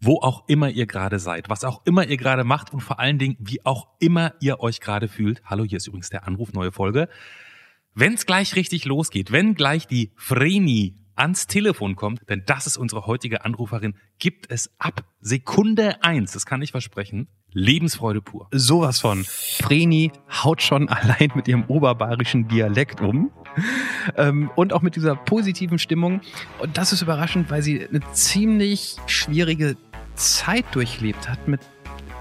wo auch immer ihr gerade seid, was auch immer ihr gerade macht und vor allen Dingen, wie auch immer ihr euch gerade fühlt. Hallo, hier ist übrigens der Anruf, neue Folge. Wenn es gleich richtig losgeht, wenn gleich die Vreni ans Telefon kommt, denn das ist unsere heutige Anruferin, gibt es ab Sekunde eins, das kann ich versprechen, Lebensfreude pur. Sowas von. Vreni haut schon allein mit ihrem oberbayerischen Dialekt um. Ähm, und auch mit dieser positiven Stimmung. Und das ist überraschend, weil sie eine ziemlich schwierige Zeit durchlebt hat mit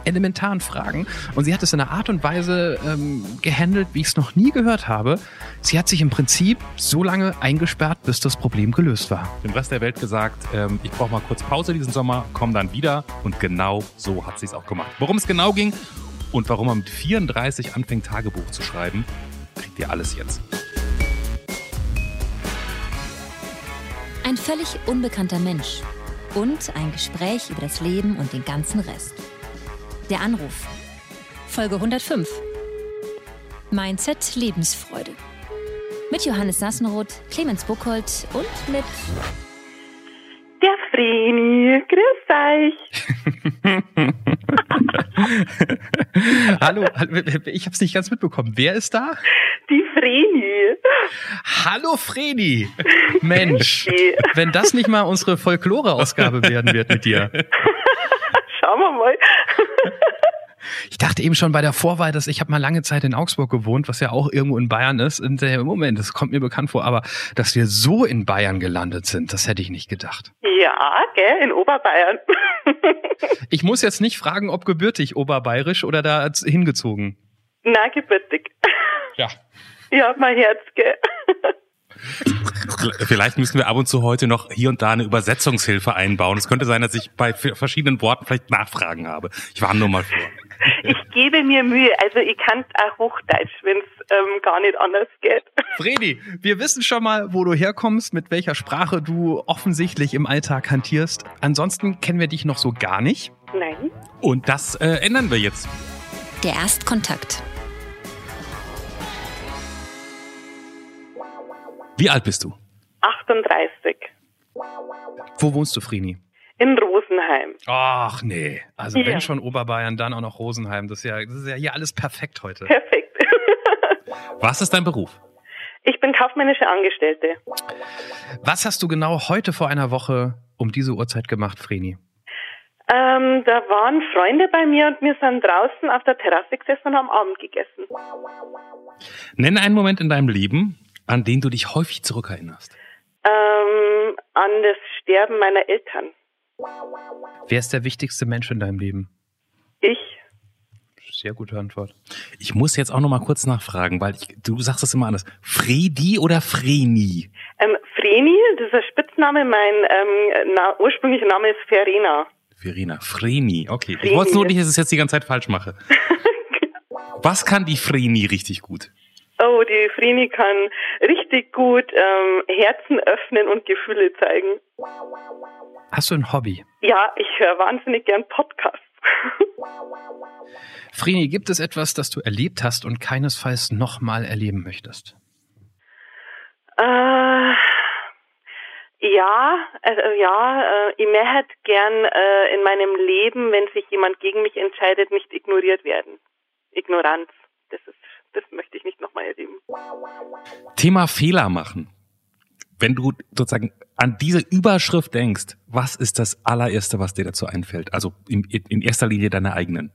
elementaren Fragen. Und sie hat es in einer Art und Weise ähm, gehandelt, wie ich es noch nie gehört habe. Sie hat sich im Prinzip so lange eingesperrt, bis das Problem gelöst war. Dem Rest der Welt gesagt, ähm, ich brauche mal kurz Pause diesen Sommer, komm dann wieder. Und genau so hat sie es auch gemacht. Worum es genau ging und warum man mit 34 anfängt, Tagebuch zu schreiben, kriegt ihr alles jetzt. Ein völlig unbekannter Mensch und ein Gespräch über das Leben und den ganzen Rest. Der Anruf. Folge 105. Mindset Lebensfreude. Mit Johannes Sassenroth, Clemens Buchholz und mit Der Vreni. Grüß euch. hallo, hallo, ich habe es nicht ganz mitbekommen. Wer ist da? Die Vreni. Hallo Vreni. Mensch, wenn das nicht mal unsere Folklore-Ausgabe werden wird mit dir. Schauen wir mal. Ich dachte eben schon bei der Vorwahl, dass ich habe mal lange Zeit in Augsburg gewohnt, was ja auch irgendwo in Bayern ist. Und äh, Moment, das kommt mir bekannt vor, aber dass wir so in Bayern gelandet sind, das hätte ich nicht gedacht. Ja, gell, in Oberbayern. ich muss jetzt nicht fragen, ob gebürtig oberbayerisch oder da hingezogen. Na, gebürtig. Ja. Ja, mein Herz, gell. Vielleicht müssen wir ab und zu heute noch hier und da eine Übersetzungshilfe einbauen. Es könnte sein, dass ich bei verschiedenen Worten vielleicht Nachfragen habe. Ich war nur mal vor. Ich gebe mir Mühe. Also ich kann auch Hochdeutsch, wenn es ähm, gar nicht anders geht. Fredi, wir wissen schon mal, wo du herkommst, mit welcher Sprache du offensichtlich im Alltag hantierst. Ansonsten kennen wir dich noch so gar nicht. Nein. Und das äh, ändern wir jetzt. Der Erstkontakt. Wie alt bist du? 38. Wo wohnst du, Frini? In Rosenheim. Ach nee, also Ja. wenn schon Oberbayern, dann auch noch Rosenheim. Das ist ja, das ist ja hier alles perfekt heute. Perfekt. Was ist dein Beruf? Ich bin kaufmännische Angestellte. Was hast du genau heute vor einer Woche um diese Uhrzeit gemacht, Vreni? Ähm, da waren Freunde bei mir und wir sind draußen auf der Terrasse gesessen und haben Abend gegessen. Nenne einen Moment in deinem Leben, an den du dich häufig zurückerinnerst. Ähm, an das Sterben meiner Eltern. Wer ist der wichtigste Mensch in deinem Leben? Ich. Sehr gute Antwort. Ich muss jetzt auch noch mal kurz nachfragen, weil ich, du sagst das immer anders. Fredi oder Vreni? Ähm, Vreni, das ist ein Spitzname, mein ähm, na, ursprünglicher Name ist Verena. Verena, Vreni, okay. Ich Vreni. wollte nur nicht, dass ich es jetzt die ganze Zeit falsch mache. Was kann die Vreni richtig gut? Oh, die Vreni kann richtig gut ähm, Herzen öffnen und Gefühle zeigen. Hast du ein Hobby? Ja, ich höre wahnsinnig gern Podcasts. Vreni, gibt es etwas, das du erlebt hast und keinesfalls nochmal erleben möchtest? Äh, ja, also ja, äh, ich möchte gern äh, in meinem Leben, wenn sich jemand gegen mich entscheidet, nicht ignoriert werden. Ignoranz, das ist, das möchte ich nicht nochmal erleben. Thema Fehler machen. Wenn du sozusagen an diese Überschrift denkst, was ist das allererste, was dir dazu einfällt? Also in, in erster Linie deine eigenen.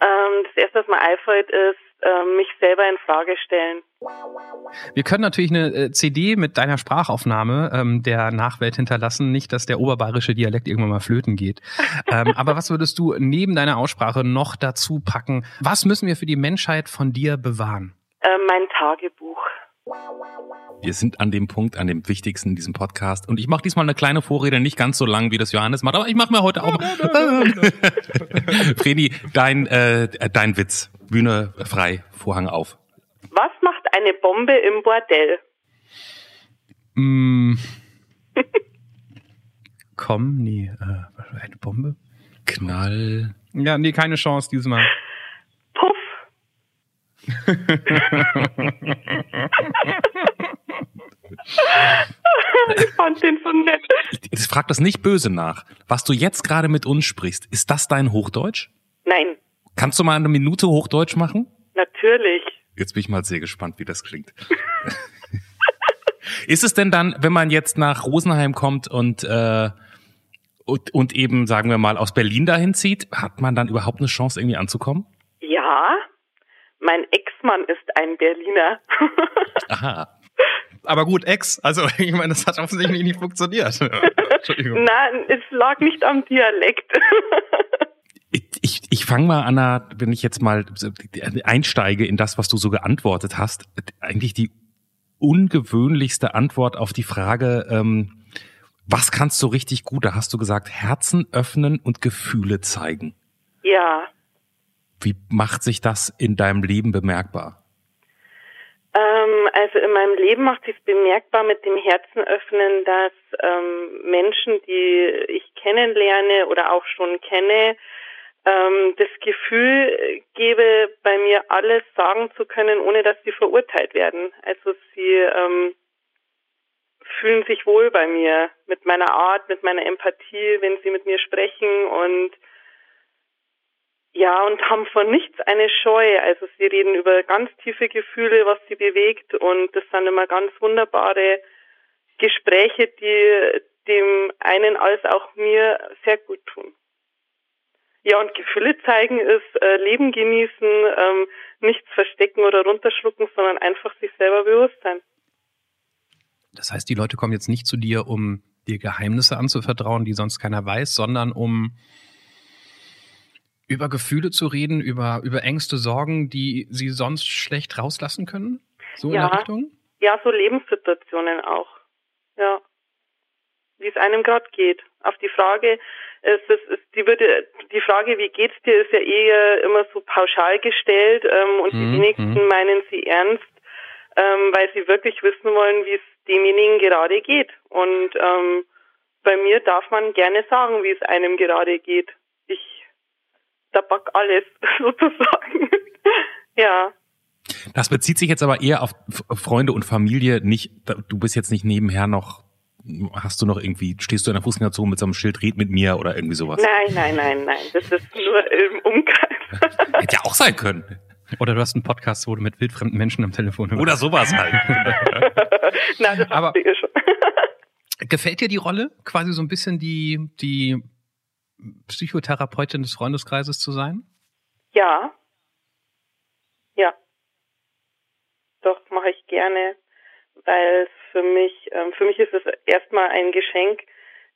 Ähm, das erste, was mir einfällt, ist mich selber in Frage stellen. Wir können natürlich eine äh, CD mit deiner Sprachaufnahme ähm, der Nachwelt hinterlassen. Nicht, dass der oberbayerische Dialekt irgendwann mal flöten geht. ähm, aber was würdest du neben deiner Aussprache noch dazu packen? Was müssen wir für die Menschheit von dir bewahren? Ähm, mein Tagebuch. Wir sind an dem Punkt, an dem wichtigsten in diesem Podcast. Und ich mache diesmal eine kleine Vorrede, nicht ganz so lang, wie das Johannes macht, aber ich mache mir heute auch mal. Vreni, dein, äh, dein Witz. Bühne frei, Vorhang auf. Was macht eine Bombe im Bordell? Mm. Komm, nee, äh, eine Bombe? Knall. Ja, nee, keine Chance diesmal. Ich fand den so nett. Ich, ich frage das nicht böse nach. Was du jetzt gerade mit uns sprichst, ist das dein Hochdeutsch? Nein, Kannst du mal eine Minute Hochdeutsch machen? natürlich. Jetzt bin ich mal sehr gespannt, wie das klingt. ist es denn dann, wenn man jetzt nach Rosenheim kommt und, äh, und, und eben, sagen wir mal, aus Berlin dahin zieht, hat man dann überhaupt eine Chance, irgendwie anzukommen? Ja, mein Ex-Mann ist ein Berliner. Aha. Aber gut, Ex. Also, ich meine, das hat offensichtlich nicht funktioniert. Entschuldigung. Nein, es lag nicht am Dialekt. Ich, ich, ich fange mal an, wenn ich jetzt mal einsteige in das, was du so geantwortet hast, eigentlich die ungewöhnlichste Antwort auf die Frage, ähm, was kannst du richtig gut? Da hast du gesagt, Herzen öffnen und Gefühle zeigen. ja, Wie macht sich das in deinem Leben bemerkbar? ähm, also in meinem Leben macht sich bemerkbar mit dem Herzen öffnen, dass ähm, Menschen, die ich kennenlerne oder auch schon kenne, ähm, das Gefühl gebe, bei mir alles sagen zu können, ohne dass sie verurteilt werden. Also sie ähm, fühlen sich wohl bei mir mit meiner Art, mit meiner Empathie, wenn sie mit mir sprechen und ja, und haben vor nichts eine Scheu. Also sie reden über ganz tiefe Gefühle, was sie bewegt und das sind immer ganz wunderbare Gespräche, die dem einen als auch mir sehr gut tun. Ja, und Gefühle zeigen ist äh, Leben genießen, ähm, nichts verstecken oder runterschlucken, sondern einfach sich selber bewusst sein. Das heißt, die Leute kommen jetzt nicht zu dir, um dir Geheimnisse anzuvertrauen, die sonst keiner weiß, sondern um über Gefühle zu reden, über, über Ängste, Sorgen, die sie sonst schlecht rauslassen können? So in Ja. der Richtung? Ja, so Lebenssituationen auch. Ja. Wie es einem gerade geht. Auf die Frage, es ist, es, die würde, die Frage, wie geht's dir, ist ja eher immer so pauschal gestellt, ähm, und Mhm, die wenigsten mhm. meinen sie ernst, ähm, weil sie wirklich wissen wollen, wie es demjenigen gerade geht. Und ähm, bei mir darf man gerne sagen, wie es einem gerade geht. Tabak alles sozusagen. ja. Das bezieht sich jetzt aber eher auf Freunde und Familie, nicht, du bist jetzt nicht nebenher noch, hast du noch irgendwie, stehst du in der Fußgängerzone mit so einem Schild, red mit mir oder irgendwie sowas? Nein, nein, nein, nein. Das ist nur im Umkreis. Hätte ja auch sein können. Oder du hast einen Podcast, wo du mit wildfremden Menschen am Telefon hörst. Oder sowas halt. Nein, das Aber- schon. Gefällt dir die Rolle, quasi so ein bisschen die, die Psychotherapeutin des Freundeskreises zu sein? Ja. Ja. Doch, mache ich gerne, weil für mich, ähm, für mich ist es erstmal ein Geschenk,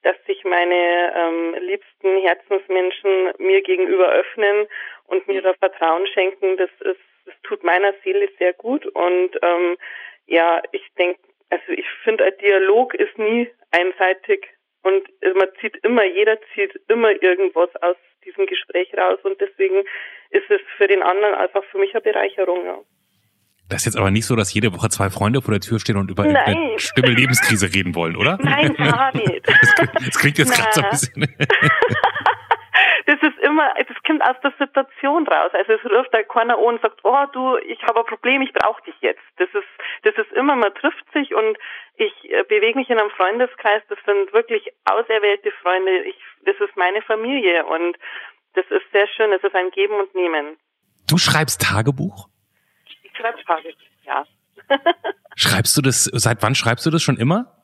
dass sich meine ähm, liebsten Herzensmenschen mir gegenüber öffnen und mir da Vertrauen schenken. Das ist, das tut meiner Seele sehr gut und ähm, ja, ich denke, also ich finde, ein Dialog ist nie einseitig und man zieht immer, jeder zieht immer irgendwas aus diesem Gespräch raus und deswegen ist es für den anderen einfach für mich eine Bereicherung. Ja. Das ist jetzt aber nicht so, dass jede Woche zwei Freunde vor der Tür stehen und über Nein. eine schlimme Lebenskrise reden wollen, oder? Nein, gar nicht. Das, klingt- jetzt gerade so ein bisschen. Das ist immer, das kommt aus der Situation raus. Also es ruft da keiner an und sagt, oh du, ich habe ein Problem, ich brauche dich jetzt. Das ist, das ist immer, man trifft sich und ich äh, bewege mich in einem Freundeskreis. Das sind wirklich auserwählte Freunde. Ich, das ist meine Familie und das ist sehr schön. Es ist ein Geben und Nehmen. Du schreibst Tagebuch? Ich schreibe Tage, ja. Schreibst du das, seit wann schreibst du das schon immer?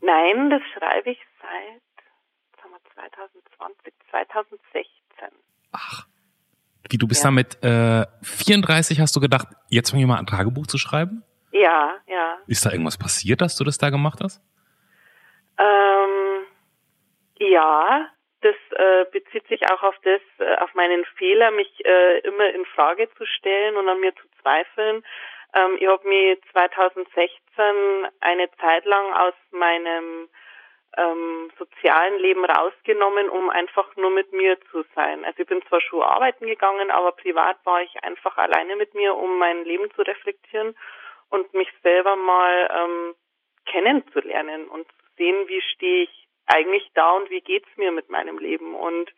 Nein, das schreibe ich seit sagen wir, 2020, 2016. Ach. Wie, du bist Ja. damit äh, 34, hast du gedacht, jetzt fange ich mal an, Tagebuch zu schreiben? Ja, ja. Ist da irgendwas passiert, dass du das da gemacht hast? Ähm, ja, das äh, bezieht sich auch auf das, äh, auf meinen Fehler, mich äh, immer in Frage zu stellen und an mir zu zweifeln. Ähm, ich habe mich 2016 eine Zeit lang aus meinem ähm, sozialen Leben rausgenommen, um einfach nur mit mir zu sein. Also ich bin zwar schon arbeiten gegangen, aber privat war ich einfach alleine mit mir, um mein Leben zu reflektieren und mich selber mal ähm, kennenzulernen und zu sehen, wie stehe ich eigentlich da und wie geht's mir mit meinem Leben. Und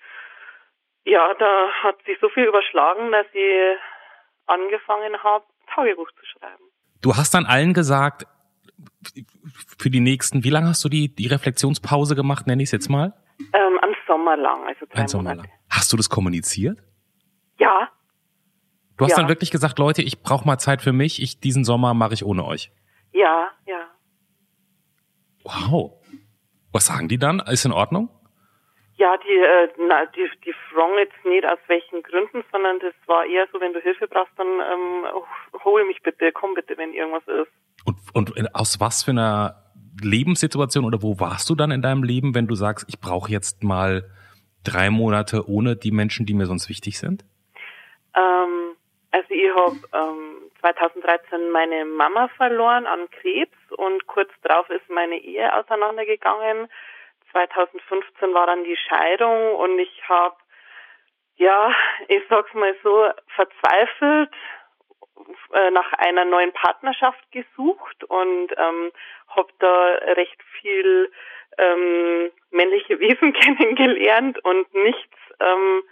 ja, da hat sich so viel überschlagen, dass ich angefangen habe, Tagebuch zu schreiben. Du hast dann allen gesagt, für die nächsten, wie lange hast du die, die Reflexionspause gemacht, nenne ich es jetzt mal? Ähm, am Sommer lang, also drei Ein Sommer Monate. lang. Hast du das kommuniziert? Ja, Du hast Ja. dann wirklich gesagt, Leute, ich brauche mal Zeit für mich, ich, diesen Sommer mache ich ohne euch. ja, ja. Wow. Was sagen die dann? Ist in Ordnung? Ja, die, äh, na, die, die fragen jetzt nicht aus welchen Gründen, sondern das war eher so, wenn du Hilfe brauchst, dann ähm, hol mich bitte, komm bitte, wenn irgendwas ist. Und, und in- aus was für einer Lebenssituation oder wo warst du dann in deinem Leben, wenn du sagst, ich brauche jetzt mal drei Monate ohne die Menschen, die mir sonst wichtig sind? Ähm, also ich habe ähm, 2013 meine Mama verloren an Krebs und kurz darauf ist meine Ehe auseinandergegangen. 2015 war dann die Scheidung und ich habe, ja, ich sag's mal so, verzweifelt äh, nach einer neuen Partnerschaft gesucht und ähm, habe da recht viel ähm, männliche Wesen kennengelernt und nichts ähm,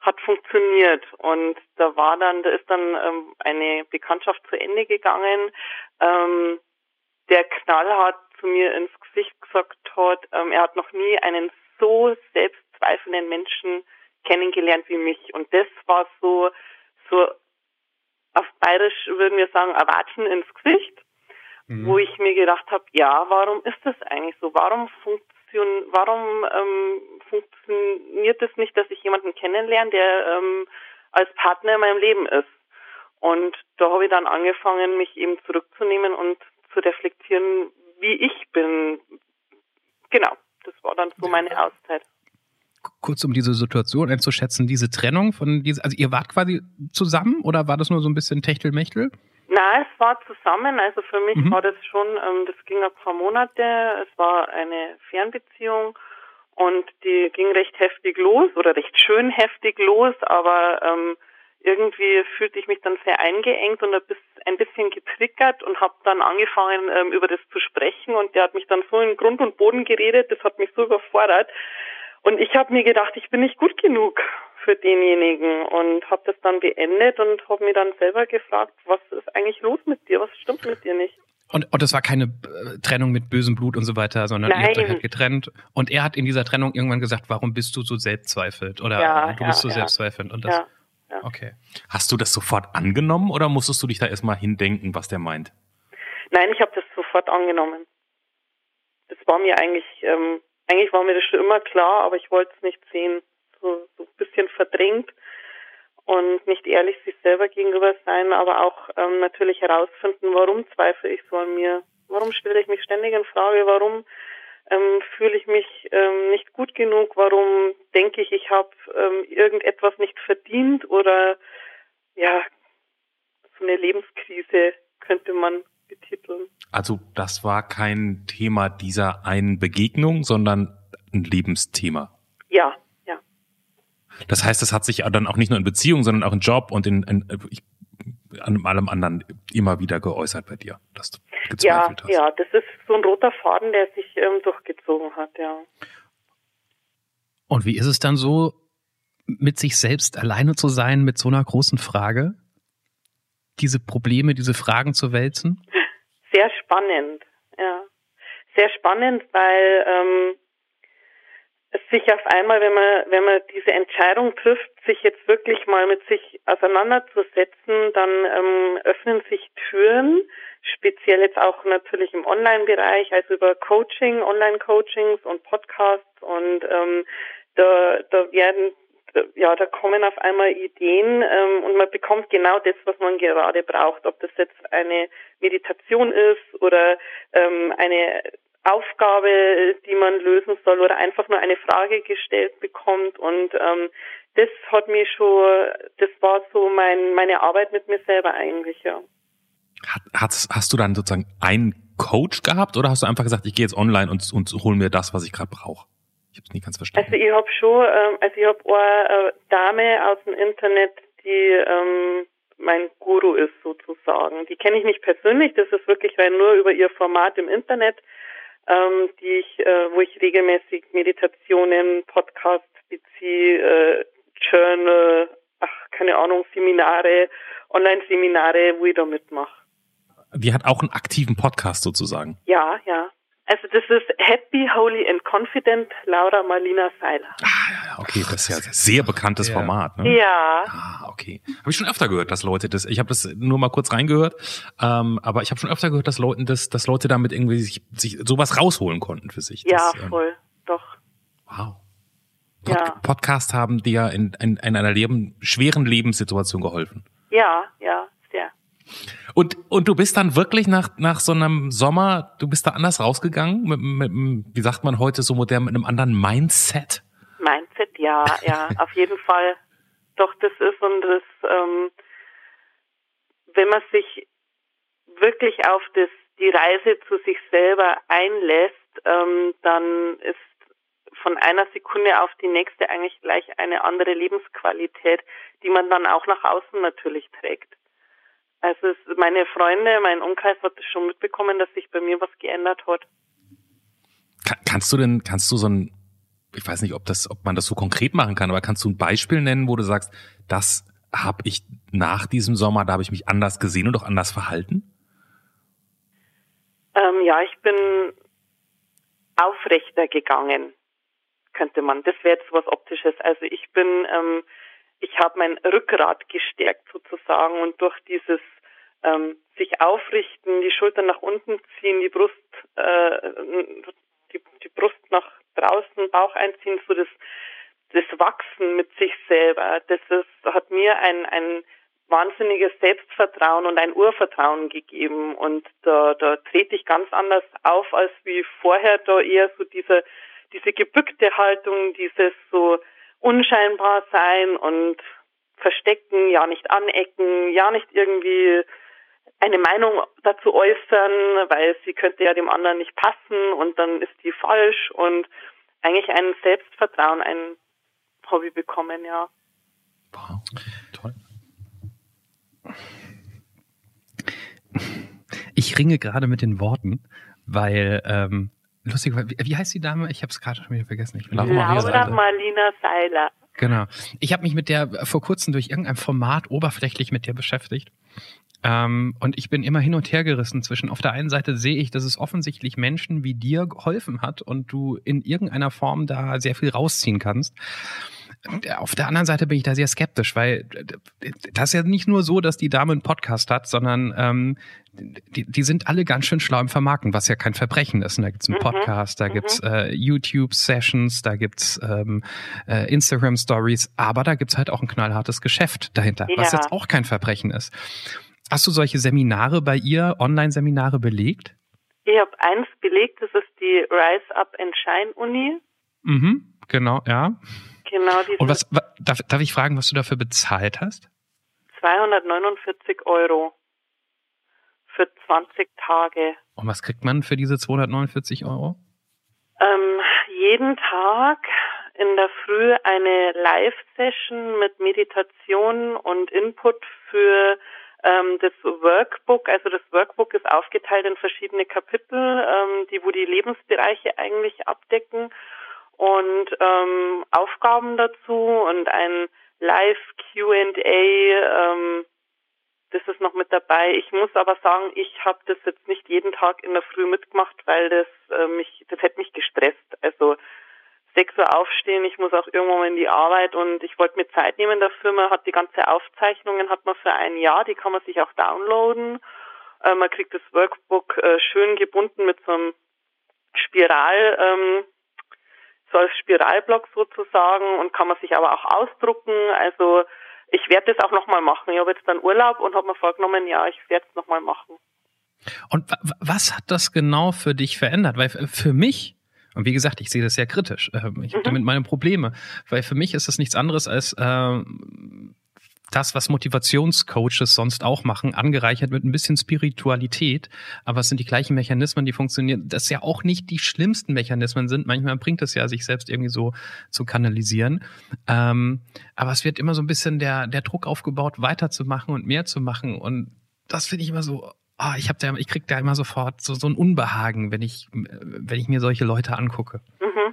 hat funktioniert und da war dann, da ist dann ähm, eine Bekanntschaft zu Ende gegangen. Ähm, der knallhart zu mir ins Gesicht gesagt hat, ähm, er hat noch nie einen so selbstzweifelnden Menschen kennengelernt wie mich und das war so so auf Bayerisch würden wir sagen, erwatschen ins Gesicht, wo ich mir gedacht habe, ja, warum ist das eigentlich so? Warum funktion, warum ähm, funktioniert es nicht, dass ich jemanden kennenlerne, der ähm, als Partner in meinem Leben ist? Und da habe ich dann angefangen, mich eben zurückzunehmen und zu reflektieren, wie ich bin. Genau, das war dann so meine Auszeit. Kurz um diese Situation einzuschätzen, diese Trennung von diese, also ihr wart quasi zusammen oder war das nur so ein bisschen Techtelmechtel? Na, es war zusammen. Also für mich Mhm. war das schon, ähm, das ging ein paar Monate. Es war eine Fernbeziehung und die ging recht heftig los oder recht schön heftig los, aber ähm, irgendwie fühlte ich mich dann sehr eingeengt und ein bis- ein bisschen getriggert und habe dann angefangen, ähm, über das zu sprechen und der hat mich dann so in Grund und Boden geredet, das hat mich so überfordert. Und ich habe mir gedacht, ich bin nicht gut genug für denjenigen und habe das dann beendet und habe mir dann selber gefragt, was ist eigentlich los mit dir, was stimmt mit dir nicht? Und, und das war keine äh, Trennung mit bösem Blut und so weiter, sondern ihr habt euch Nein. halt getrennt. Und er hat in dieser Trennung irgendwann gesagt, warum bist du so selbstzweifelt? Oder Ja, du ja, bist so ja. selbstzweifelnd. Und das, Ja. Okay. Hast du das sofort angenommen oder musstest du dich da erstmal hindenken, was der meint? Nein, ich habe das sofort angenommen. Das war mir eigentlich, ähm, eigentlich war mir das schon immer klar, aber ich wollte es nicht sehen. So, so ein bisschen verdrängt und nicht ehrlich sich selber gegenüber sein, aber auch ähm, natürlich herausfinden, warum zweifle ich so an mir? Warum stelle ich mich ständig in Frage? Warum ähm, fühle ich mich ähm, nicht gut genug? Warum denke ich, ich habe ähm, irgendetwas nicht verdient? Oder ja, so eine Lebenskrise könnte man betiteln. Also das war kein Thema dieser einen Begegnung, sondern ein Lebensthema. Ja, ja. Das heißt, es hat sich dann auch nicht nur in Beziehung, sondern auch in Job und in, in ich, an allem anderen immer wieder geäußert bei dir, dass du Ja, gezweifelt hast. ja, das ist so ein roter Faden, der sich ähm, durchgezogen hat, ja. Und wie ist es dann so, mit sich selbst alleine zu sein, mit so einer großen Frage? Diese Probleme, diese Fragen zu wälzen? Sehr spannend, ja. Sehr spannend, weil ähm, sich auf einmal, wenn man, wenn man diese Entscheidung trifft, sich jetzt wirklich mal mit sich auseinanderzusetzen, dann ähm, öffnen sich Türen, speziell jetzt auch natürlich im Online-Bereich, also über Coaching, Online-Coachings und Podcasts und ähm, da, da werden ja, da kommen auf einmal Ideen ähm, und man bekommt genau das, was man gerade braucht. Ob das jetzt eine Meditation ist oder ähm, eine Aufgabe, die man lösen soll oder einfach nur eine Frage gestellt bekommt. Und ähm, das hat mich schon, das war so mein, meine Arbeit mit mir selber eigentlich, ja. Hat, hast, hast du dann sozusagen einen Coach gehabt oder hast du einfach gesagt, ich gehe jetzt online und, und hol mir das, was ich gerade brauche? Ich habe es nie ganz verstanden. Also ich habe schon, ähm, also ich habe eine äh, Dame aus dem Internet, die ähm, mein Guru ist sozusagen. Die kenne ich nicht persönlich, das ist wirklich rein nur über ihr Format im Internet, ähm, die ich, äh, wo ich regelmäßig Meditationen, Podcasts beziehe, äh, Journal, ach keine Ahnung, Seminare, Online-Seminare, wo ich da mitmache. die hat auch einen aktiven Podcast sozusagen. Ja, ja. Also das ist Happy, Holy and Confident, Laura Marlina Seiler. Ah, ja, okay, das ist ja ein sehr bekanntes Ja. Format. Ne? Ja, Ah, okay. Habe ich schon öfter gehört, dass Leute das. Ich habe das nur mal kurz reingehört, ähm, aber ich habe schon öfter gehört, dass Leuten das, dass Leute damit irgendwie sich, sich sowas rausholen konnten für sich. ja, Das, ähm, voll, doch. Wow. Pod Ja. Podcast haben dir in, in, in einer Leben, schweren Lebenssituation geholfen. Ja, ja. Und, und du bist dann wirklich nach, nach so einem Sommer, du bist da anders rausgegangen, mit, mit, wie sagt man heute so modern, mit einem anderen Mindset? Mindset, ja, ja, auf jeden Fall. Doch, das ist und das, ähm, wenn man sich wirklich auf das, die Reise zu sich selber einlässt, ähm, dann ist von einer Sekunde auf die nächste eigentlich gleich eine andere Lebensqualität, die man dann auch nach außen natürlich trägt. Also meine Freunde, mein Umkreis hat schon mitbekommen, dass sich bei mir was geändert hat. Kann, kannst du denn, kannst du so ein, ich weiß nicht, ob das, ob man das so konkret machen kann, aber kannst du ein Beispiel nennen, wo du sagst, das habe ich nach diesem Sommer, da habe ich mich anders gesehen und auch anders verhalten? Ähm, ja, ich bin aufrechter gegangen, könnte man. Das wäre jetzt was Optisches. Also ich bin, ähm, ich habe mein Rückgrat gestärkt sozusagen und durch dieses ähm, sich aufrichten, die Schultern nach unten ziehen, die Brust, äh, die, die Brust nach draußen, Bauch einziehen, so das, das Wachsen mit sich selber, das ist, hat mir ein, ein wahnsinniges Selbstvertrauen und ein Urvertrauen gegeben. Und da, da trete ich ganz anders auf als wie vorher, da eher so diese, diese gebückte Haltung, dieses so unscheinbar sein und verstecken, ja nicht anecken, ja nicht irgendwie eine Meinung dazu äußern, weil sie könnte ja dem anderen nicht passen und dann ist die falsch und eigentlich ein Selbstvertrauen, ein Hobby bekommen, ja. Wow, toll. Ich ringe gerade mit den Worten, weil ähm, lustig, wie, wie heißt die Dame? Ich habe es gerade schon wieder vergessen. Ich bin Laura Laura. Marlina Seiler. Genau. Ich habe mich mit der vor kurzem durch irgendein Format oberflächlich mit der beschäftigt. Ähm, und ich bin immer hin und her gerissen zwischen, auf der einen Seite sehe ich, dass es offensichtlich Menschen wie dir geholfen hat und du in irgendeiner Form da sehr viel rausziehen kannst. Auf der anderen Seite bin ich da sehr skeptisch, weil das ist ja nicht nur so, dass die Dame einen Podcast hat, sondern ähm, die, die sind alle ganz schön schlau im Vermarkten, was ja kein Verbrechen ist. Und da gibt's einen Mhm, Podcast, da mhm. gibt's äh, YouTube-Sessions, da gibt's ähm, äh, Instagram-Stories, aber da gibt's halt auch ein knallhartes Geschäft dahinter, was Ja. jetzt auch kein Verbrechen ist. Hast du solche Seminare bei ihr, Online-Seminare belegt? Ich habe eins belegt, das ist die Rise Up and Shine Uni. Mhm, genau, ja. Genau, Und was wa- darf, darf ich fragen, was du dafür bezahlt hast? 249 Euro für 20 Tage. Und was kriegt man für diese 249 Euro? Ähm, jeden Tag in der Früh eine Live-Session mit Meditation und Input für ähm, das Workbook. Also das Workbook ist aufgeteilt in verschiedene Kapitel, ähm, die wo die Lebensbereiche eigentlich abdecken und ähm, Aufgaben dazu und ein Live Q&A. Ähm, das ist noch mit dabei. Ich muss aber sagen, ich habe das jetzt nicht jeden Tag in der Früh mitgemacht, weil das äh, mich, das hätte mich gestresst. Also 6 Uhr aufstehen, ich muss auch irgendwann mal in die Arbeit und ich wollte mir Zeit nehmen dafür. Man hat die ganze Aufzeichnungen, hat man für ein Jahr, die kann man sich auch downloaden. Äh, man kriegt das Workbook äh, schön gebunden mit so einem Spiral, ähm, so als Spiralblock sozusagen und kann man sich aber auch ausdrucken. Also ich werde das auch nochmal machen. Ich habe jetzt dann Urlaub und habe mir vorgenommen, ja, ich werde es nochmal machen. Und wa- wa- was hat das genau für dich verändert? Weil für mich, und wie gesagt, ich sehe das sehr kritisch, ähm, ich habe Mhm. damit meine Probleme, weil für mich ist das nichts anderes als ähm, das, was Motivationscoaches sonst auch machen, angereichert mit ein bisschen Spiritualität, aber es sind die gleichen Mechanismen, die funktionieren, das ja auch nicht die schlimmsten Mechanismen sind. Manchmal bringt es ja, sich selbst irgendwie so zu kanalisieren. Ähm, aber es wird immer so ein bisschen der, der Druck aufgebaut, weiterzumachen und mehr zu machen. Und das finde ich immer so, ah, ich habe da, ich krieg da immer sofort so, so ein Unbehagen, wenn ich, wenn ich mir solche Leute angucke. Mhm,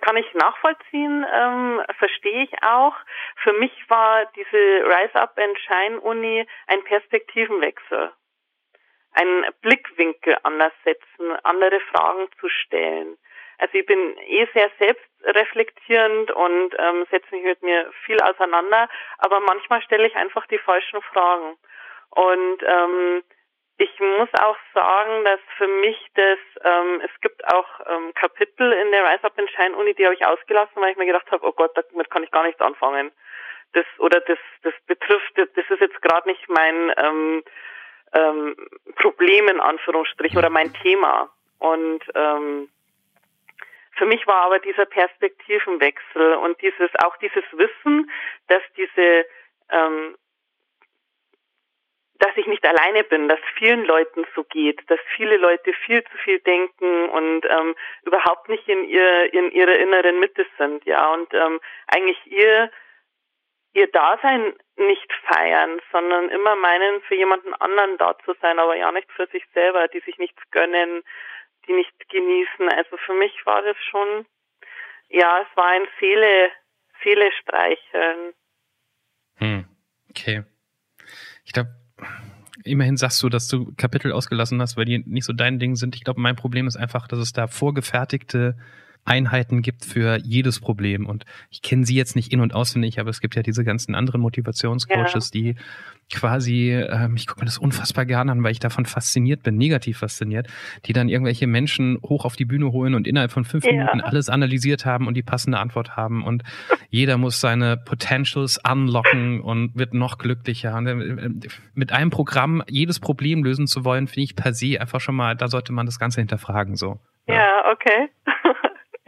Kann ich nachvollziehen, ähm, verstehe ich auch. Für mich war diese Rise Up and Shine Uni ein Perspektivenwechsel. einen Blickwinkel anders setzen, andere Fragen zu stellen. Also ich bin eh sehr selbstreflektierend und ähm, setze mich mit mir viel auseinander, aber manchmal stelle ich einfach die falschen Fragen. Und ähm, ich muss auch sagen, dass für mich das, ähm, es gibt auch ähm, Kapitel in der Rise Up and Shine Uni, die habe ich ausgelassen, weil ich mir gedacht habe, oh Gott, damit kann ich gar nichts anfangen. Das oder das, das betrifft, das ist jetzt gerade nicht mein ähm, ähm, Problem in Anführungsstrichen oder mein Thema. Und ähm, für mich war aber dieser Perspektivenwechsel und dieses auch dieses Wissen, dass diese ähm, dass ich nicht alleine bin, dass vielen Leuten so geht, dass viele Leute viel zu viel denken und ähm, überhaupt nicht in ihr in ihrer inneren Mitte sind, ja und ähm, eigentlich ihr ihr Dasein nicht feiern, sondern immer meinen, für jemanden anderen da zu sein, aber ja nicht für sich selber, die sich nichts gönnen, die nicht genießen. Also für mich war das schon, ja, es war ein Seele, Seele streicheln. Hm, okay. Ich glaube, immerhin sagst du, dass du Kapitel ausgelassen hast, weil die nicht so dein Ding sind. Ich glaube, mein Problem ist einfach, dass es da vorgefertigte Einheiten gibt für jedes Problem. Und ich kenne sie jetzt nicht in- und auswendig, aber es gibt ja diese ganzen anderen Motivationscoaches, ja. die quasi, ähm, ich gucke mir das unfassbar gerne an, weil ich davon fasziniert bin, negativ fasziniert, die dann irgendwelche Menschen hoch auf die Bühne holen und innerhalb von fünf ja. Minuten alles analysiert haben und die passende Antwort haben. Und jeder muss seine Potentials unlocken und wird noch glücklicher. Und äh, mit einem Programm jedes Problem lösen zu wollen, finde ich per se einfach schon mal, da sollte man das Ganze hinterfragen. So. Ja, ja okay.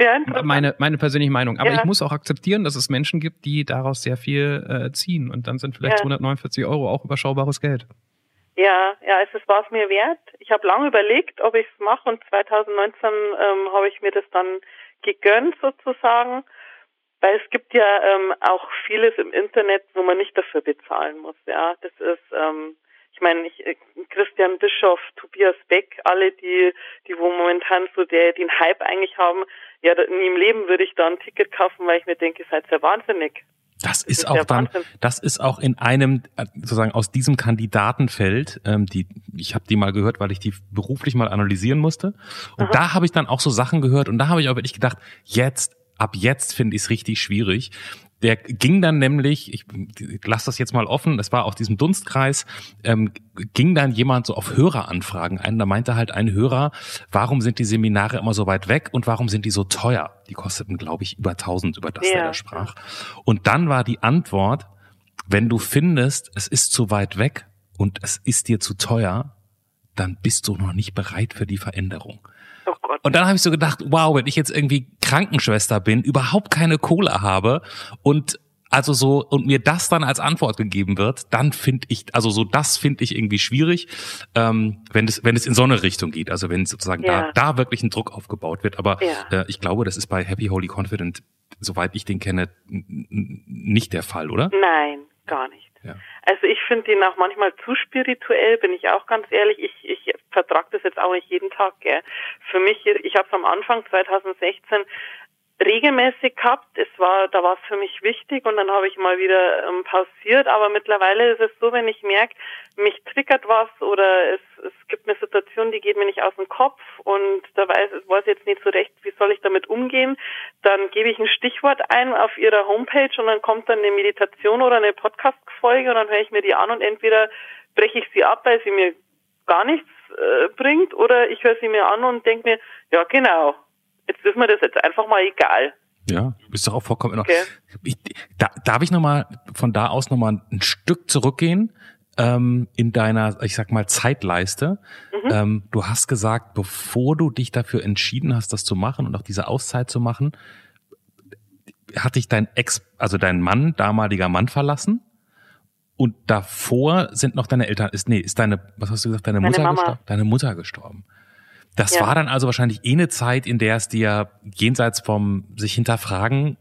Ja, meine, meine persönliche Meinung. Aber ja. ich muss auch akzeptieren, dass es Menschen gibt, die daraus sehr viel äh, ziehen. Und dann sind vielleicht ja. 249 Euro auch überschaubares Geld. Ja, ja, es war es mir wert. Ich habe lange überlegt, ob ich es mache und 2019 ähm, habe ich mir das dann gegönnt sozusagen, weil es gibt ja ähm, auch vieles im Internet, wo man nicht dafür bezahlen muss. Ja, das ist ähm, ich meine, ich, äh, Christian Bischoff, Tobias Beck, alle die, die wo momentan so der, den Hype eigentlich haben, ja, nie im Leben würde ich da ein Ticket kaufen, weil ich mir denke, ihr seid sehr wahnsinnig. Das, das ist, ist auch dann, das ist auch in einem äh, sozusagen aus diesem Kandidatenfeld, ähm, die ich habe die mal gehört, weil ich die beruflich mal analysieren musste. Und Aha. da habe ich dann auch so Sachen gehört und da habe ich auch wirklich gedacht, jetzt ab jetzt finde ich es richtig schwierig, der ging dann nämlich, ich lasse das jetzt mal offen, es war auf diesem Dunstkreis, ähm, ging dann jemand so auf Höreranfragen ein. Da meinte halt ein Hörer, warum sind die Seminare immer so weit weg und warum sind die so teuer? Die kosteten, glaube ich, über 1000, über das ja. er da sprach. Und dann war die Antwort, wenn du findest, es ist zu weit weg und es ist dir zu teuer, dann bist du noch nicht bereit für die Veränderung. Oh. Und dann habe ich so gedacht, wow, wenn ich jetzt irgendwie Krankenschwester bin, überhaupt keine Kohle habe und also so und mir das dann als Antwort gegeben wird, dann finde ich, also so das finde ich irgendwie schwierig, ähm, wenn es wenn es in so eine Richtung geht, also wenn sozusagen ja. da da wirklich ein Druck aufgebaut wird. Aber ja. äh, ich glaube, das ist bei Happy Holy Confident, soweit ich den kenne, nicht der Fall, oder? Nein, gar nicht. Ja. Also ich finde ihn auch manchmal zu spirituell, bin ich auch ganz ehrlich. Ich, ich vertrage das jetzt auch nicht jeden Tag. Gell. Für mich, ich habe es am Anfang 2016 regelmäßig gehabt. Es war, da war es für mich wichtig und dann habe ich mal wieder ähm, pausiert. Aber mittlerweile ist es so, wenn ich merke, mich triggert was oder es, es gibt eine Situation, die geht mir nicht aus dem Kopf und da weiß, weiß jetzt nicht so recht, wie soll ich damit umgehen, dann gebe ich ein Stichwort ein auf ihrer Homepage und dann kommt dann eine Meditation oder eine Podcast-Folge und dann höre ich mir die an und entweder breche ich sie ab, weil sie mir gar nichts äh, bringt oder ich höre sie mir an und denke mir, ja genau, Jetzt ist mir das jetzt einfach mal egal. Ja, bist doch auch vollkommen okay. ich, da, Darf ich nochmal von da aus nochmal ein Stück zurückgehen ähm, in deiner, ich sag mal, Zeitleiste? Mhm. Ähm, du hast gesagt, bevor du dich dafür entschieden hast, das zu machen und auch diese Auszeit zu machen, hat dich dein Ex, also dein Mann, damaliger Mann verlassen? Und davor sind noch deine Eltern, ist, nee, ist deine, was hast du gesagt, deine Mutter gestorben? Deine Mutter gestorben. Das ja. war dann also wahrscheinlich eh eine Zeit, in der es dir jenseits vom sich hinterfragen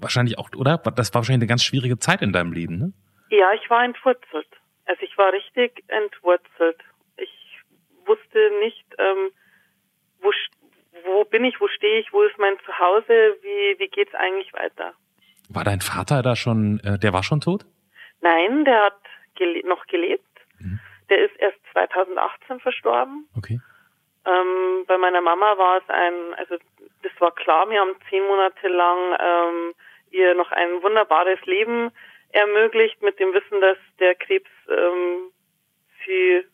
wahrscheinlich auch, oder? Das war wahrscheinlich eine ganz schwierige Zeit in deinem Leben, ne? Ja, ich war entwurzelt. Also ich war richtig entwurzelt. Ich wusste nicht, ähm, wo, wo bin ich, wo stehe ich, wo ist mein Zuhause, wie, wie geht's eigentlich weiter? War dein Vater da schon, äh, der war schon tot? Nein, der hat gele noch gelebt. Mhm. Der ist erst 2018 verstorben. Okay. Ähm, bei meiner Mama war es ein, also das war klar, wir haben zehn Monate lang ähm, ihr noch ein wunderbares Leben ermöglicht, mit dem Wissen, dass der Krebs ähm, sie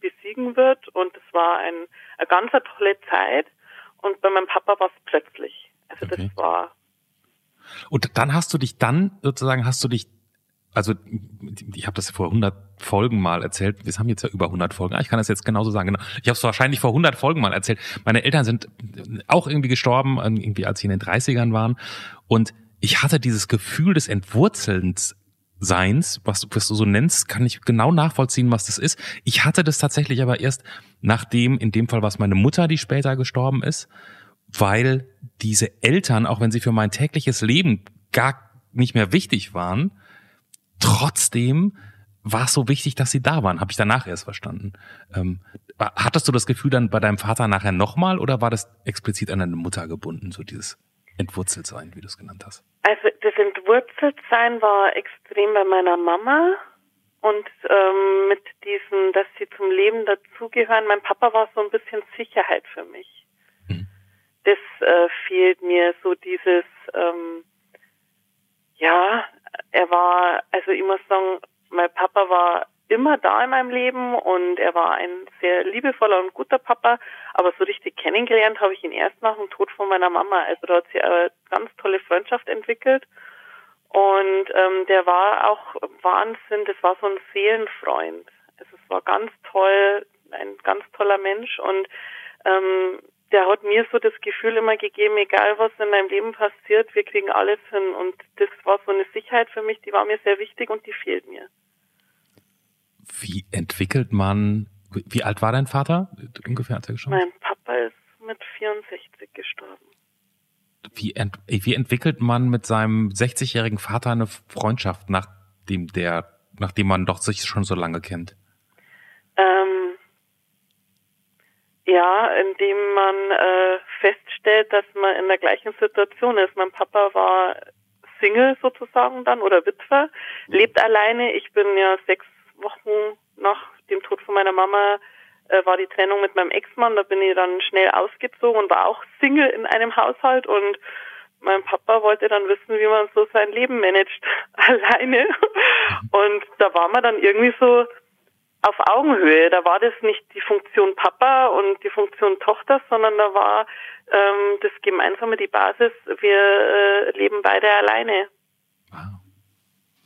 besiegen wird. Und es war ein, eine ganz tolle Zeit. Und bei meinem Papa war es plötzlich. Also Okay. das war Und dann hast du dich dann sozusagen, hast du dich, also ich habe das vor 100 Folgen mal erzählt. Wir haben jetzt ja über 100 Folgen. Ah, Ich kann das jetzt genauso sagen. Genau. Ich habe es wahrscheinlich vor 100 Folgen mal erzählt. Meine Eltern sind auch irgendwie gestorben, irgendwie als sie in den 30ern waren. Und ich hatte dieses Gefühl des Entwurzelns Seins, was du, was du so nennst, kann ich genau nachvollziehen, was das ist. Ich hatte das tatsächlich aber erst nachdem, in dem Fall war es meine Mutter, die später gestorben ist, weil diese Eltern, auch wenn sie für mein tägliches Leben gar nicht mehr wichtig waren, trotzdem war es so wichtig, dass sie da waren. Habe ich danach erst verstanden. Ähm, hattest du das Gefühl dann bei deinem Vater nachher nochmal oder war das explizit an deine Mutter gebunden, so dieses Entwurzeltsein, wie du es genannt hast? Also das Entwurzeltsein war extrem bei meiner Mama und ähm, mit diesem, dass sie zum Leben dazugehören. Mein Papa war so ein bisschen Sicherheit für mich. Mhm. Das äh, fehlt mir, so dieses, ähm, ja, er war, also ich muss sagen, mein Papa war immer da in meinem Leben und er war ein sehr liebevoller und guter Papa, aber so richtig kennengelernt habe ich ihn erst nach dem Tod von meiner Mama. Also da hat sich eine ganz tolle Freundschaft entwickelt und ähm, der war auch Wahnsinn, das war so ein Seelenfreund. Also es war ganz toll, ein ganz toller Mensch und ähm, der hat mir so das Gefühl immer gegeben, egal was in meinem Leben passiert, wir kriegen alles hin und das war so eine Sicherheit für mich, die war mir sehr wichtig und die fehlt mir. Wie entwickelt man, wie alt war dein Vater ungefähr, als er gestorben? Mein Papa ist mit 64 gestorben. Wie, ent, wie entwickelt man mit seinem 60-jährigen Vater eine Freundschaft, nachdem der, nachdem man doch sich schon so lange kennt? Ähm, ja, indem man äh, feststellt, dass man in der gleichen Situation ist. Mein Papa war Single sozusagen dann oder Witwer, lebt alleine. Ich bin ja sechs Wochen nach dem Tod von meiner Mama äh, war die Trennung mit meinem Ex-Mann. Da bin ich dann schnell ausgezogen und war auch Single in einem Haushalt und mein Papa wollte dann wissen, wie man so sein Leben managt alleine. Und da war man dann irgendwie so auf Augenhöhe. Da war das nicht die Funktion Papa und die Funktion Tochter, sondern da war ähm, das Gemeinsame die Basis. Wir äh, leben beide alleine. Wow.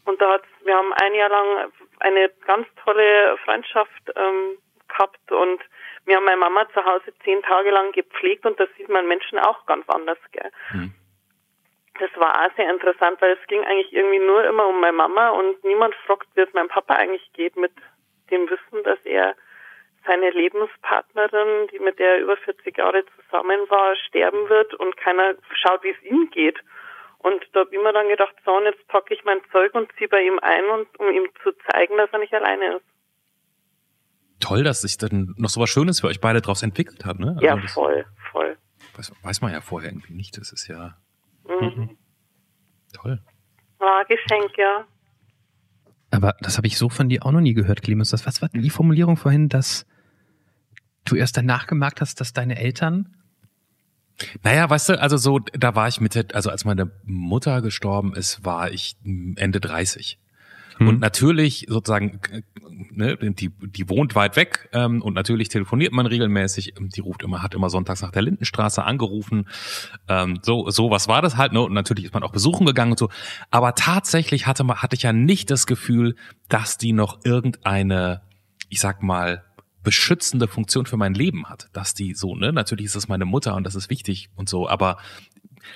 Und da hat's, wir haben ein Jahr lang eine ganz tolle Freundschaft ähm, gehabt und wir haben meine Mama zu Hause zehn Tage lang gepflegt und da sieht man Menschen auch ganz anders, gell. Mhm. Das war auch sehr interessant, weil es ging eigentlich irgendwie nur immer um meine Mama und niemand fragt, wie es meinem Papa eigentlich geht mit dem Wissen, dass er seine Lebenspartnerin, die mit der er über 40 Jahre zusammen war, sterben wird und keiner schaut, wie es ihm geht. Und da habe ich mir dann gedacht, so, und jetzt packe ich mein Zeug und ziehe bei ihm ein, und, um ihm zu zeigen, dass er nicht alleine ist. Toll, dass sich dann noch so was Schönes für euch beide draus entwickelt hat, ne? ja, das voll, voll. Weiß, weiß man ja vorher irgendwie nicht. Das ist ja Mhm. toll. War ein Geschenk, ja. Aber das habe ich so von dir auch noch nie gehört, Clemens. Das, was war die Formulierung vorhin, dass du erst danach gemerkt hast, dass deine Eltern Naja, weißt du, also so, da war ich Mitte, also als meine Mutter gestorben ist, war ich Ende 30. Hm. Und natürlich sozusagen, ne, die, die wohnt weit weg ähm, und natürlich telefoniert man regelmäßig. Die ruft immer, hat immer sonntags nach der Lindenstraße angerufen. Ähm, so, so was war das halt. Ne? Und natürlich ist man auch besuchen gegangen und so. Aber tatsächlich hatte, man, hatte ich ja nicht das Gefühl, dass die noch irgendeine, ich sag mal, beschützende Funktion für mein Leben hat. Dass die so, ne, natürlich ist es meine Mutter und das ist wichtig und so, aber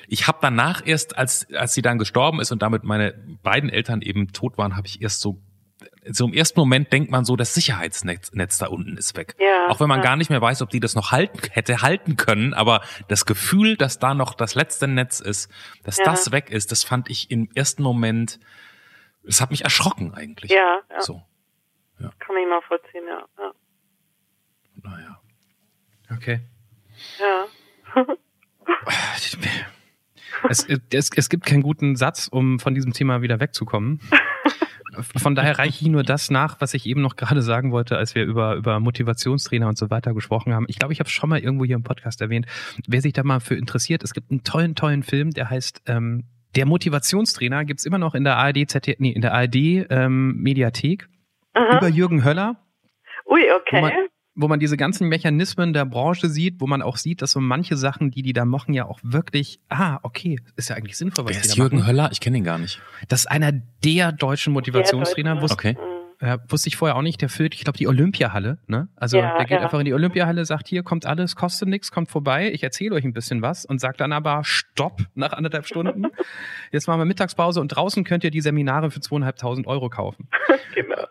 ich habe danach erst, als, als sie dann gestorben ist und damit meine beiden Eltern eben tot waren, habe ich erst so, so im ersten Moment denkt man so, das Sicherheitsnetz Netz da unten ist weg. Ja, Auch wenn man ja. gar nicht mehr weiß, ob die das noch halten, hätte halten können, aber das Gefühl, dass da noch das letzte Netz ist, dass Ja. das weg ist, das fand ich im ersten Moment, das hat mich erschrocken eigentlich. Ja, ja. So, Kann ich nachvollziehen, ja. Ja. Naja. Okay. ja. Es, es, es gibt keinen guten Satz, um von diesem Thema wieder wegzukommen. Von daher reiche ich nur das nach, was ich eben noch gerade sagen wollte, als wir über, über Motivationstrainer und so weiter gesprochen haben. Ich glaube, ich habe es schon mal irgendwo hier im Podcast erwähnt. Wer sich da mal für interessiert, es gibt einen tollen, tollen Film, der heißt ähm, Der Motivationstrainer, gibt's immer noch in der ARD, ZD, nee, in der ARD ähm, Mediathek Aha. über Jürgen Höller. Ui, Wo okay. man, wo man diese ganzen Mechanismen der Branche sieht, wo man auch sieht, dass so manche Sachen, die die da machen, ja auch wirklich, ah, okay, ist ja eigentlich sinnvoll, was Wer die ist da Jürgen machen. Höller? Ich kenne ihn gar nicht. Das ist einer der deutschen Motivationstrainer. Der Wusste, Okay. Ja, wusste ich vorher auch nicht. Der füllt, ich glaube, die Olympiahalle. Ne? Also Ja, der geht ja. einfach in die Olympiahalle, sagt, hier kommt alles, kostet nichts, kommt vorbei. Ich erzähle euch ein bisschen was und sagt dann aber Stopp nach anderthalb Stunden. Jetzt machen wir Mittagspause und draußen könnt ihr die Seminare für zweieinhalbtausend Euro kaufen. Genau.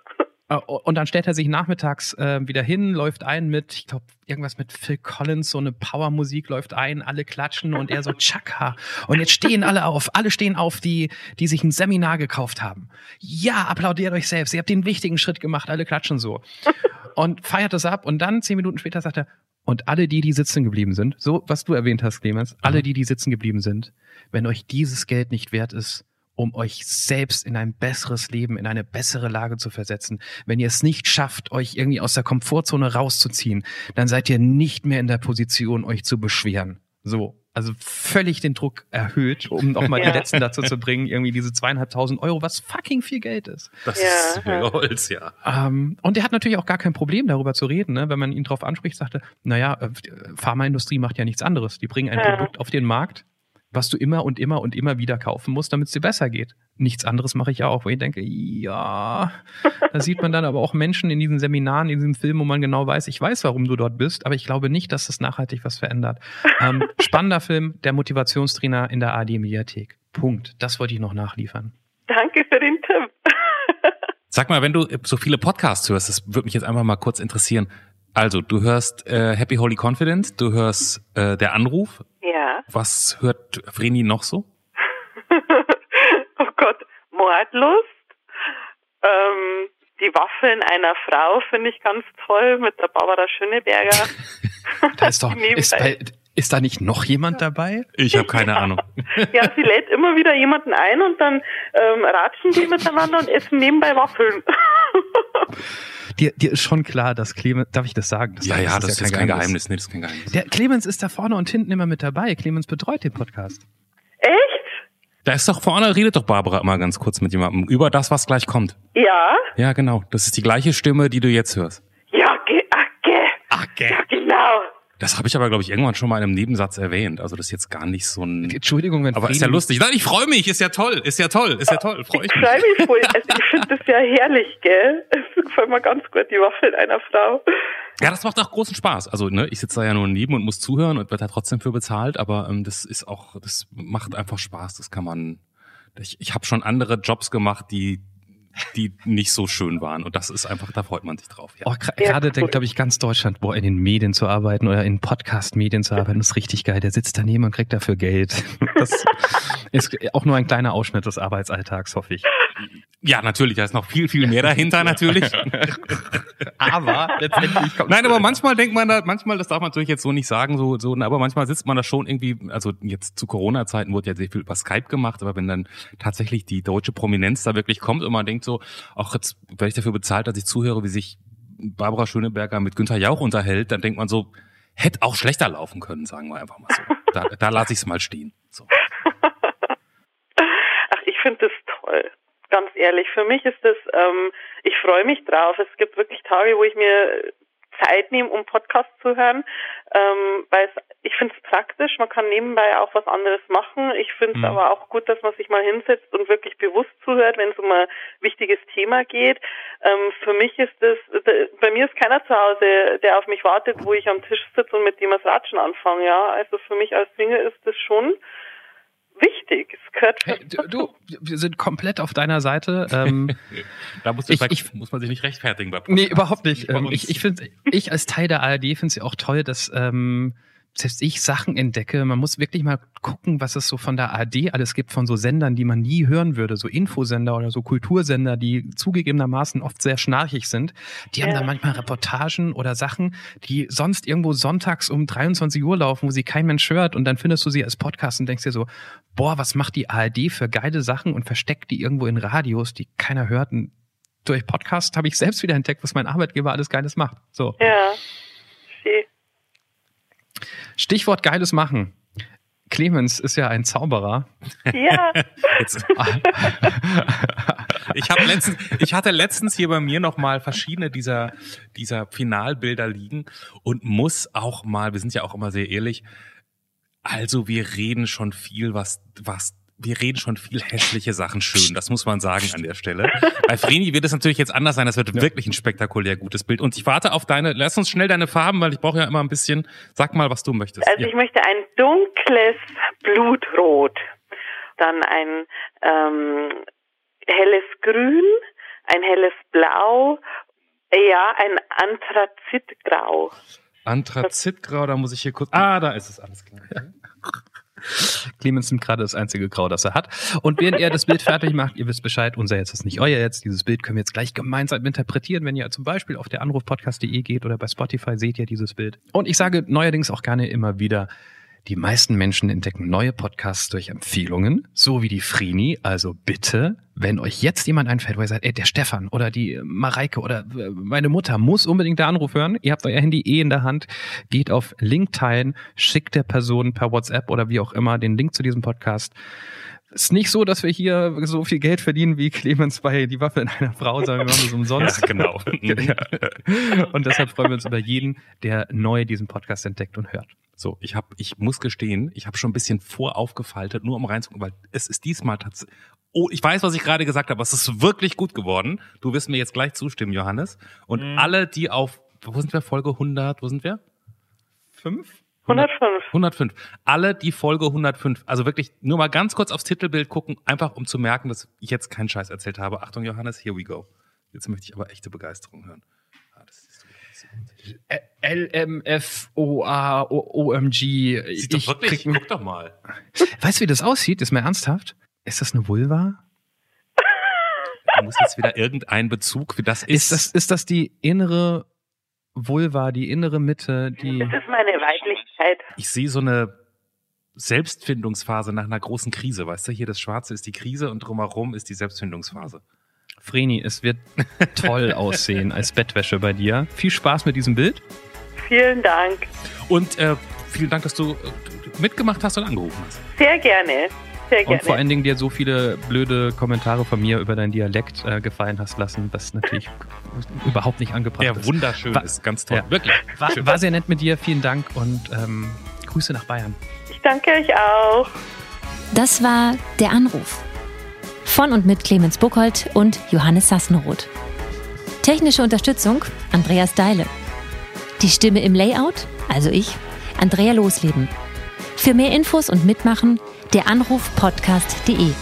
Äh, Und dann stellt er sich nachmittags äh, wieder hin, läuft ein mit, ich glaube, irgendwas mit Phil Collins, so eine Powermusik läuft ein, alle klatschen und er so Chaka. Und jetzt stehen alle auf, alle stehen auf, die, die sich ein Seminar gekauft haben. Ja, applaudiert euch selbst, ihr habt den wichtigen Schritt gemacht, alle klatschen so. Und feiert es ab und dann zehn Minuten später sagt er, und alle die, die sitzen geblieben sind, so was du erwähnt hast, Clemens, alle die, die sitzen geblieben sind, wenn euch dieses Geld nicht wert ist, um euch selbst in ein besseres Leben, in eine bessere Lage zu versetzen. Wenn ihr es nicht schafft, euch irgendwie aus der Komfortzone rauszuziehen, dann seid ihr nicht mehr in der Position, euch zu beschweren. So. Also völlig den Druck erhöht, um noch mal die Ja. Letzten dazu zu bringen, irgendwie diese zweieinhalbtausend Euro, was fucking viel Geld ist. Das Ja, ist ja. Holz, ja. Ähm, und er hat natürlich auch gar kein Problem, darüber zu reden, ne? wenn man ihn darauf anspricht, sagte, naja, äh, Pharmaindustrie macht ja nichts anderes. Die bringen ein Ja. Produkt auf den Markt, was du immer und immer und immer wieder kaufen musst, damit es dir besser geht. Nichts anderes mache ich auch, wo ich denke, ja, da sieht man dann aber auch Menschen in diesen Seminaren, in diesem Film, wo man genau weiß, ich weiß, warum du dort bist, aber ich glaube nicht, dass das nachhaltig was verändert. Ähm, spannender Film, der Motivationstrainer in der AD Mediathek. Punkt. Das wollte ich noch nachliefern. Danke für den Tipp. Sag mal, wenn du so viele Podcasts hörst, das würde mich jetzt einfach mal kurz interessieren. Also, du hörst äh, Happy Holy Confidence, du hörst äh, Der Anruf. Ja. Was hört Vreni noch so? oh Gott. Mordlust. Ähm, die Waffeln einer Frau finde ich ganz toll mit der Barbara Schöneberger. Da ist doch, ist, bei, ist da nicht noch jemand dabei? Ich habe keine Ahnung. Ja, sie lädt immer wieder jemanden ein und dann ähm, ratschen die miteinander und essen nebenbei Waffeln. Dir, dir ist schon klar, dass Clemens, darf ich das sagen? Das Ja, das ja, das ist kein Geheimnis. Nee, das ist kein Geheimnis. Der Clemens ist da vorne und hinten immer mit dabei. Clemens betreut den Podcast. Echt? Da ist doch vorne, redet doch Barbara immer ganz kurz mit jemandem über das, was gleich kommt. Ja. Ja, genau. Das ist die gleiche Stimme, die du jetzt hörst. Ja, ge ach, ge Ach, ja, genau. Das habe ich aber, glaube ich, irgendwann schon mal in einem Nebensatz erwähnt. Also das ist jetzt gar nicht so ein... Entschuldigung, wenn Aber ist ja Frieden- lustig. Nein, ich freue mich. Ist ja toll. Ist ja toll. Ist ja toll. Freue ich Ich mich. freue mich voll. Also ich finde das ja herrlich, gell? Es gefällt mir ganz gut, die Waffeln einer Frau. Ja, das macht auch großen Spaß. Also, ne, ich sitze da ja nur neben und muss zuhören und wird da trotzdem für bezahlt, aber ähm, das ist auch, das macht einfach Spaß. Das kann man. Ich, ich habe schon andere Jobs gemacht, die die nicht so schön waren. Und das ist einfach, da freut man sich drauf. Ja. Oh, Ja, gerade cool. denkt, glaube ich, ganz Deutschland, boah, in den Medien zu arbeiten oder in Podcast-Medien zu arbeiten, ist richtig geil. Der sitzt daneben und kriegt dafür Geld. Das ist auch nur ein kleiner Ausschnitt des Arbeitsalltags, hoffe ich. Ja, natürlich, da ist noch viel, viel mehr dahinter natürlich. Aber letztendlich kommt Nein, aber manchmal denkt man da, manchmal, das darf man natürlich jetzt so nicht sagen, so, so, aber manchmal sitzt man da schon irgendwie, also jetzt zu Corona-Zeiten wurde ja sehr viel über Skype gemacht, aber wenn dann tatsächlich die deutsche Prominenz da wirklich kommt und man denkt so, ach, jetzt werde ich dafür bezahlt, dass ich zuhöre, wie sich Barbara Schöneberger mit Günther Jauch unterhält, dann denkt man so, hätte auch schlechter laufen können, sagen wir einfach mal so. Da, da lasse ich es mal stehen. So. Ach, ich finde das toll. Ganz ehrlich. Für mich ist das, ähm, ich freue mich drauf. Es gibt wirklich Tage, wo ich mir Zeit nehme, um Podcasts zu hören, ähm, weil es, ich finde es praktisch. Man kann nebenbei auch was anderes machen. Ich finde es Mhm. aber auch gut, dass man sich mal hinsetzt und wirklich bewusst zuhört, wenn es um ein wichtiges Thema geht. Ähm, für mich ist das, bei mir ist keiner zu Hause, der auf mich wartet, wo ich am Tisch sitze und mit dem das Ratschen anfange. Ja, also für mich als Single ist das schon wichtig. Es gehört Hey, du, wir sind komplett auf deiner Seite. Ähm, Da muss, Ich- bei, ich- muss man sich nicht rechtfertigen bei nee, überhaupt nicht. Ähm, ich ich finde, ich als Teil der ARD finde es ja auch toll, dass ähm, selbst ich Sachen entdecke. Man muss wirklich mal gucken, was es so von der ARD alles gibt, von so Sendern, die man nie hören würde, so Infosender oder so Kultursender, die zugegebenermaßen oft sehr schnarchig sind. Die ja. haben dann manchmal Reportagen oder Sachen, die sonst irgendwo sonntags um 23 Uhr laufen, wo sie kein Mensch hört und dann findest du sie als Podcast und denkst dir so, boah, was macht die ARD für geile Sachen und versteckt die irgendwo in Radios, die keiner hört. Und durch Podcast habe ich selbst wieder entdeckt, was mein Arbeitgeber alles Geiles macht. So. Ja. Stichwort geiles Machen. Clemens ist ja ein Zauberer. Ja. ich habe letztens, ich hatte letztens hier bei mir noch mal verschiedene dieser dieser Finalbilder liegen und muss auch mal, wir sind ja auch immer sehr ehrlich, also wir reden schon viel, was was wir reden schon viel hässliche Sachen schön. Das muss man sagen an der Stelle. Bei Vreni wird es natürlich jetzt anders sein. Das wird ja. wirklich ein spektakulär gutes Bild. Und ich warte auf deine, lass uns schnell deine Farben, weil ich brauche ja immer ein bisschen. Sag mal, was du möchtest. Also ja. ich möchte ein dunkles Blutrot, dann ein ähm, helles Grün, ein helles Blau, ja, ein Anthrazitgrau. Anthrazitgrau, da muss ich hier kurz. Ah, da ist es alles klar. Clemens nimmt gerade das einzige Grau, das er hat. Und während er das Bild fertig macht, ihr wisst Bescheid, unser jetzt ist nicht euer jetzt. Dieses Bild können wir jetzt gleich gemeinsam interpretieren. Wenn ihr zum Beispiel auf der Anrufpodcast.de geht oder bei Spotify seht ihr dieses Bild. Und ich sage neuerdings auch gerne immer wieder, die meisten Menschen entdecken neue Podcasts durch Empfehlungen, so wie die Frini. Also bitte, wenn euch jetzt jemand einfällt, wo ihr sagt, ey, der Stefan oder die Mareike oder äh, meine Mutter muss unbedingt der Anruf hören. Ihr habt euer Handy eh in der Hand, geht auf Link teilen, schickt der Person per WhatsApp oder wie auch immer den Link zu diesem Podcast. Ist nicht so, dass wir hier so viel Geld verdienen wie Clemens bei Die Waffe in einer Frau, sondern wir machen das umsonst. Ja, genau. und deshalb freuen wir uns über jeden, der neu diesen Podcast entdeckt und hört. So, ich habe, ich muss gestehen, ich habe schon ein bisschen voraufgefaltet, nur um reinzugucken, weil es ist diesmal tatsächlich. Oh, ich weiß, was ich gerade gesagt habe, es ist wirklich gut geworden. Du wirst mir jetzt gleich zustimmen, Johannes. Und mhm. alle, die auf, wo sind wir, Folge 100, wo sind wir? Fünf? 105. 105. Alle, die Folge 105, also wirklich nur mal ganz kurz aufs Titelbild gucken, einfach um zu merken, dass ich jetzt keinen Scheiß erzählt habe. Achtung, Johannes, here we go. Jetzt möchte ich aber echte Begeisterung hören. L-M-F-O-A-O-M-G. Sieht doch wirklich, krieg, guck doch mal. Weißt du, wie das aussieht? Ist mir ernsthaft? Ist das eine Vulva? Da muss jetzt wieder irgendein Bezug, wie das ist. Ist das, ist das die innere Vulva, die innere Mitte, die. Das ist meine Weiblichkeit. Ich sehe so eine Selbstfindungsphase nach einer großen Krise, weißt du? Hier das Schwarze ist die Krise und drumherum ist die Selbstfindungsphase. Vreni, es wird toll aussehen als Bettwäsche bei dir. Viel Spaß mit diesem Bild. Vielen Dank. Und äh, vielen Dank, dass du äh, mitgemacht hast und angerufen hast. Sehr gerne. Sehr gerne. Und vor allen Dingen dir so viele blöde Kommentare von mir über deinen Dialekt äh, gefallen hast lassen, was natürlich überhaupt nicht angebracht ja, ist. Ja, wunderschön war, ist, ganz toll. Ja. Wirklich. War, war, sehr nett mit dir, vielen Dank und ähm, Grüße nach Bayern. Ich danke euch auch. Das war der Anruf von und mit Clemens Buchholz und Johannes Sassenroth. Technische Unterstützung Andreas Deile. Die Stimme im Layout, also ich, Andrea Losleben. Für mehr Infos und Mitmachen der Anruf podcast.de.